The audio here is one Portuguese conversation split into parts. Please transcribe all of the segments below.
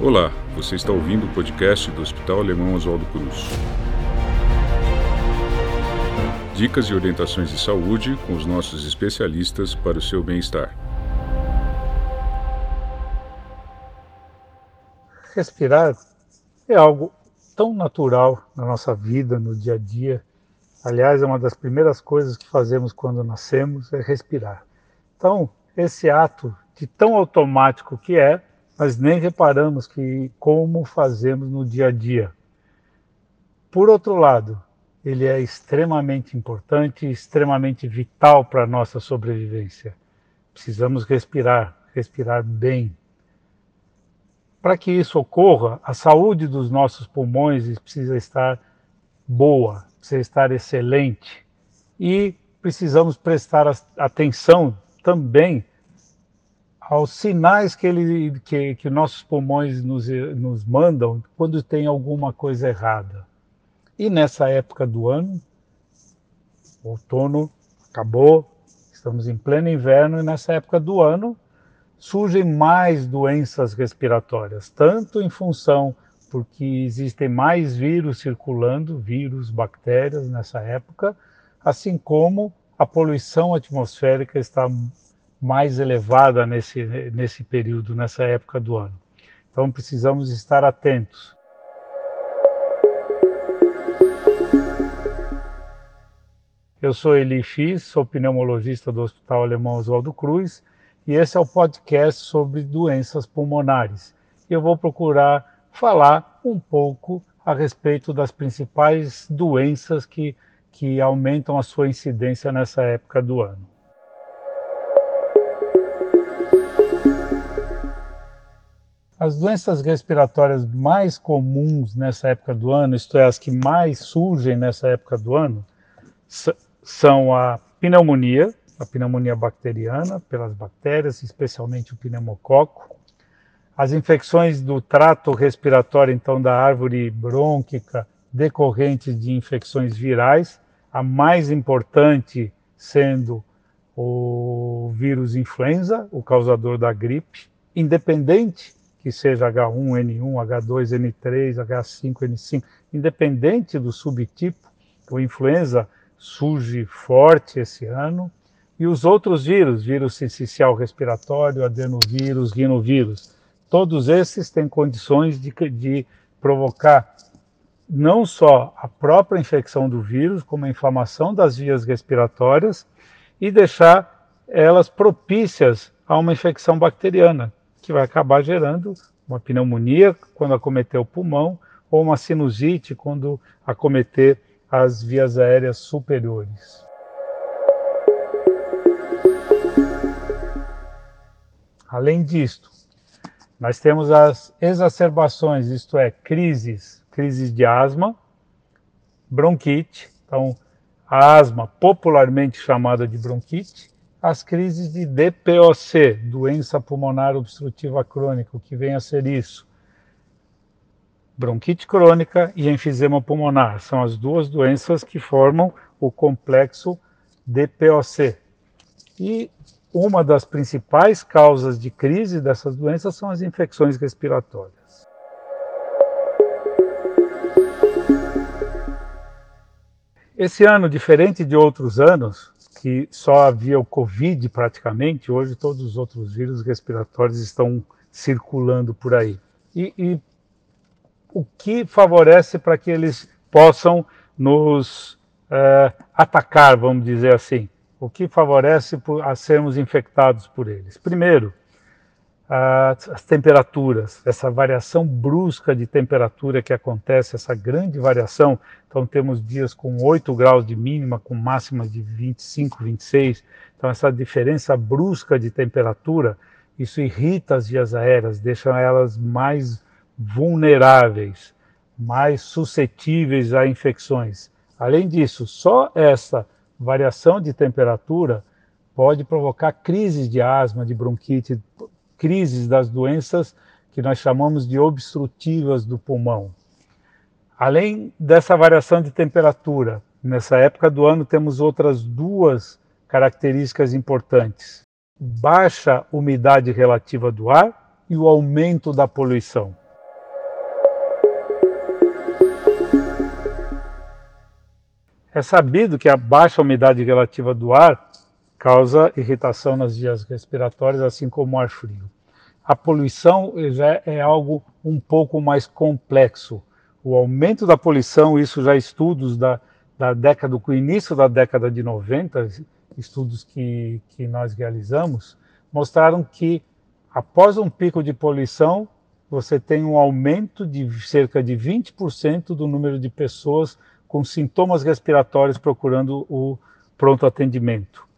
Olá, você está ouvindo o podcast do Hospital Alemão Oswaldo Cruz. Dicas e orientações de saúde com os nossos especialistas para o seu bem-estar. Respirar é algo tão natural na nossa vida, no dia a dia. Aliás, é uma das primeiras coisas que fazemos quando nascemos é respirar. Então, esse ato de tão automático que é, mas nem reparamos que como fazemos no dia a dia. Por outro lado, ele é extremamente importante extremamente vital para a nossa sobrevivência. Precisamos respirar, respirar bem. Para que isso ocorra, a saúde dos nossos pulmões precisa estar boa, precisa estar excelente. E precisamos prestar atenção também aos sinais que, ele, que, que nossos pulmões nos, nos mandam quando tem alguma coisa errada. E nessa época do ano, outono acabou, estamos em pleno inverno, e nessa época do ano surgem mais doenças respiratórias, tanto em função porque existem mais vírus circulando, vírus, bactérias nessa época, assim como a poluição atmosférica está mais elevada nesse, nesse período, nessa época do ano. Então precisamos estar atentos. Eu sou Eli X, sou pneumologista do Hospital Alemão Oswaldo Cruz e esse é o podcast sobre doenças pulmonares. Eu vou procurar falar um pouco a respeito das principais doenças que, que aumentam a sua incidência nessa época do ano. As doenças respiratórias mais comuns nessa época do ano, isto é, as que mais surgem nessa época do ano, são a pneumonia, a pneumonia bacteriana, pelas bactérias, especialmente o pneumococo, as infecções do trato respiratório, então da árvore brônquica, decorrentes de infecções virais, a mais importante sendo o vírus influenza, o causador da gripe, independente que seja H1N1, H2N3, H5N5, independente do subtipo, o influenza surge forte esse ano, e os outros vírus, vírus sensicial respiratório, adenovírus, rinovírus, todos esses têm condições de, de provocar não só a própria infecção do vírus, como a inflamação das vias respiratórias e deixar elas propícias a uma infecção bacteriana, que vai acabar gerando uma pneumonia quando acometer o pulmão ou uma sinusite quando acometer as vias aéreas superiores. Além disto, nós temos as exacerbações, isto é, crises, crises de asma, bronquite, então a asma popularmente chamada de bronquite, as crises de DPOC, doença pulmonar obstrutiva crônica, o que vem a ser isso? Bronquite crônica e enfisema pulmonar são as duas doenças que formam o complexo DPOC. E uma das principais causas de crise dessas doenças são as infecções respiratórias. Esse ano, diferente de outros anos, que só havia o Covid praticamente, hoje todos os outros vírus respiratórios estão circulando por aí. E, e o que favorece para que eles possam nos é, atacar, vamos dizer assim? O que favorece a sermos infectados por eles? Primeiro, as temperaturas, essa variação brusca de temperatura que acontece, essa grande variação. Então, temos dias com 8 graus de mínima, com máxima de 25, 26. Então, essa diferença brusca de temperatura, isso irrita as vias aéreas, deixa elas mais vulneráveis, mais suscetíveis a infecções. Além disso, só essa variação de temperatura pode provocar crises de asma, de bronquite, crises das doenças que nós chamamos de obstrutivas do pulmão. Além dessa variação de temperatura, nessa época do ano temos outras duas características importantes: baixa umidade relativa do ar e o aumento da poluição. É sabido que a baixa umidade relativa do ar causa irritação nas vias respiratórias, assim como o ar frio. A poluição já é algo um pouco mais complexo. O aumento da poluição, isso já estudos da, da década, do início da década de 90, estudos que, que nós realizamos, mostraram que após um pico de poluição, você tem um aumento de cerca de 20% do número de pessoas com sintomas respiratórios procurando o pronto atendimento.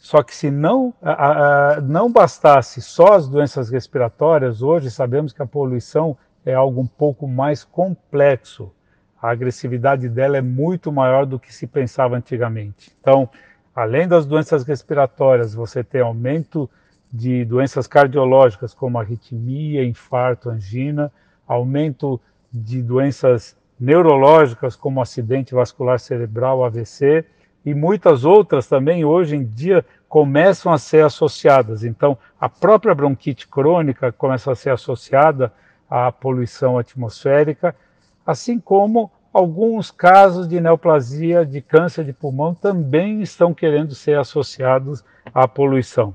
Só que se não, a, a, não bastasse só as doenças respiratórias, hoje sabemos que a poluição é algo um pouco mais complexo. A agressividade dela é muito maior do que se pensava antigamente. Então, além das doenças respiratórias, você tem aumento de doenças cardiológicas como arritmia, infarto, angina, aumento de doenças neurológicas como acidente vascular cerebral, AVC, e muitas outras também hoje em dia começam a ser associadas. Então, a própria bronquite crônica começa a ser associada à poluição atmosférica, assim como alguns casos de neoplasia de câncer de pulmão também estão querendo ser associados à poluição.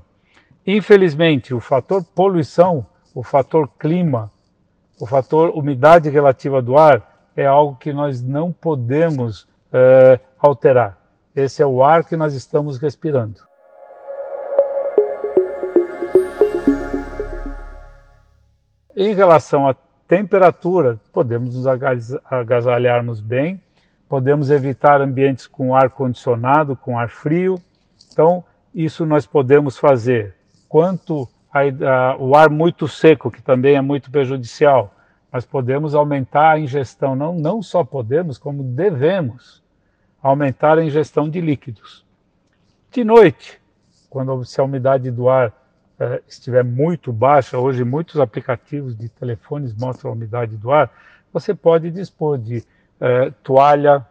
Infelizmente, o fator poluição, o fator clima, o fator umidade relativa do ar é algo que nós não podemos é, alterar. Esse é o ar que nós estamos respirando. Em relação à temperatura, podemos nos agasalharmos bem, podemos evitar ambientes com ar condicionado, com ar frio. Então, isso nós podemos fazer. Quanto ao ar muito seco, que também é muito prejudicial, nós podemos aumentar a ingestão, não, não só podemos, como devemos aumentar a ingestão de líquidos. De noite, quando se a umidade do ar eh, estiver muito baixa, hoje muitos aplicativos de telefones mostram a umidade do ar, você pode dispor de eh, toalha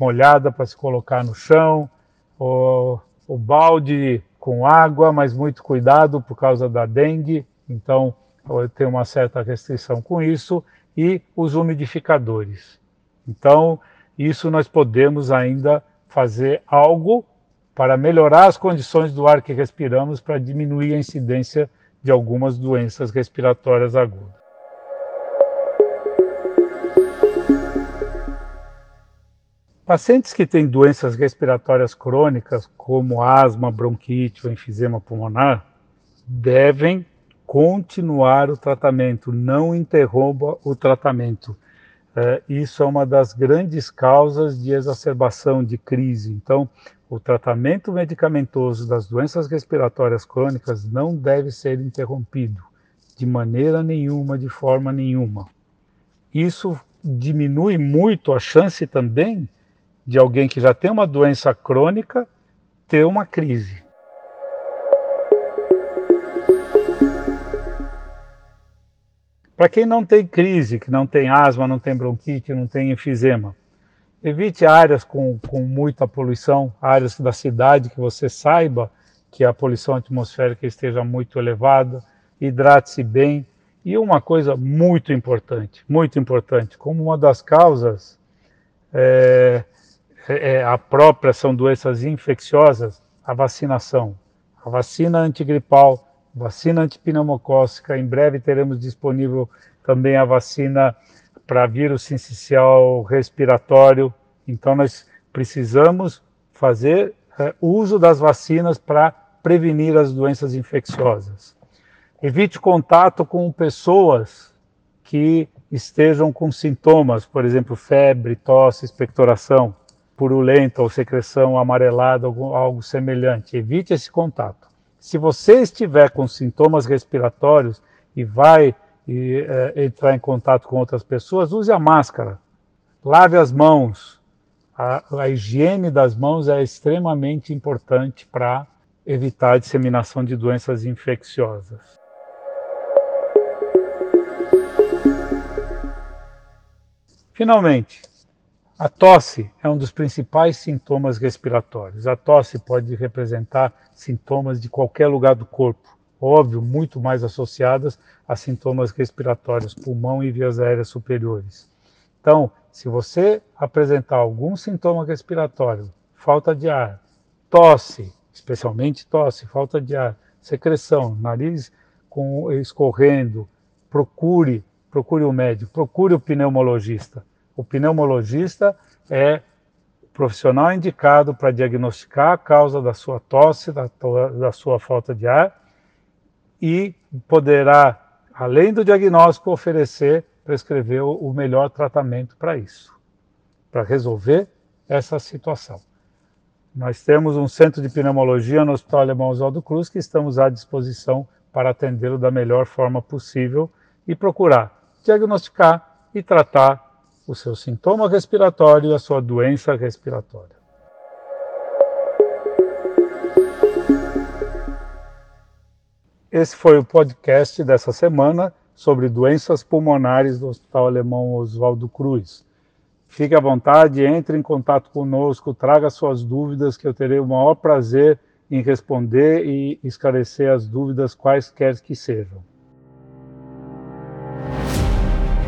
molhada para se colocar no chão, o, o balde com água, mas muito cuidado por causa da dengue, então tem uma certa restrição com isso, e os umidificadores. Então, isso nós podemos ainda fazer algo para melhorar as condições do ar que respiramos para diminuir a incidência de algumas doenças respiratórias agudas. Pacientes que têm doenças respiratórias crônicas, como asma, bronquite ou enfisema pulmonar, devem continuar o tratamento, não interrompa o tratamento. É, isso é uma das grandes causas de exacerbação de crise. Então, o tratamento medicamentoso das doenças respiratórias crônicas não deve ser interrompido de maneira nenhuma, de forma nenhuma. Isso diminui muito a chance também de alguém que já tem uma doença crônica ter uma crise. Para quem não tem crise, que não tem asma, não tem bronquite, não tem enfisema, evite áreas com, com muita poluição, áreas da cidade que você saiba que a poluição atmosférica esteja muito elevada, hidrate-se bem. E uma coisa muito importante, muito importante, como uma das causas é, é, é a própria são doenças infecciosas, a vacinação. A vacina antigripal vacina antipneumocócica. Em breve teremos disponível também a vacina para vírus sincicial respiratório. Então, nós precisamos fazer é, uso das vacinas para prevenir as doenças infecciosas. Evite contato com pessoas que estejam com sintomas, por exemplo, febre, tosse, expectoração purulenta ou secreção amarelada, algo semelhante. Evite esse contato. Se você estiver com sintomas respiratórios e vai e, é, entrar em contato com outras pessoas, use a máscara, lave as mãos. A, a higiene das mãos é extremamente importante para evitar a disseminação de doenças infecciosas. Finalmente, a tosse é um dos principais sintomas respiratórios. A tosse pode representar sintomas de qualquer lugar do corpo, óbvio, muito mais associadas a sintomas respiratórios, pulmão e vias aéreas superiores. Então, se você apresentar algum sintoma respiratório, falta de ar, tosse, especialmente tosse, falta de ar, secreção, nariz com, escorrendo, procure, procure o médico, procure o pneumologista. O pneumologista é o profissional indicado para diagnosticar a causa da sua tosse, da, da sua falta de ar e poderá, além do diagnóstico, oferecer, prescrever o melhor tratamento para isso, para resolver essa situação. Nós temos um centro de pneumologia no Hospital Alemão Oswaldo Cruz que estamos à disposição para atendê-lo da melhor forma possível e procurar diagnosticar e tratar o seu sintoma respiratório e a sua doença respiratória. Esse foi o podcast dessa semana sobre doenças pulmonares do Hospital Alemão Oswaldo Cruz. Fique à vontade, entre em contato conosco, traga suas dúvidas, que eu terei o maior prazer em responder e esclarecer as dúvidas quaisquer que sejam.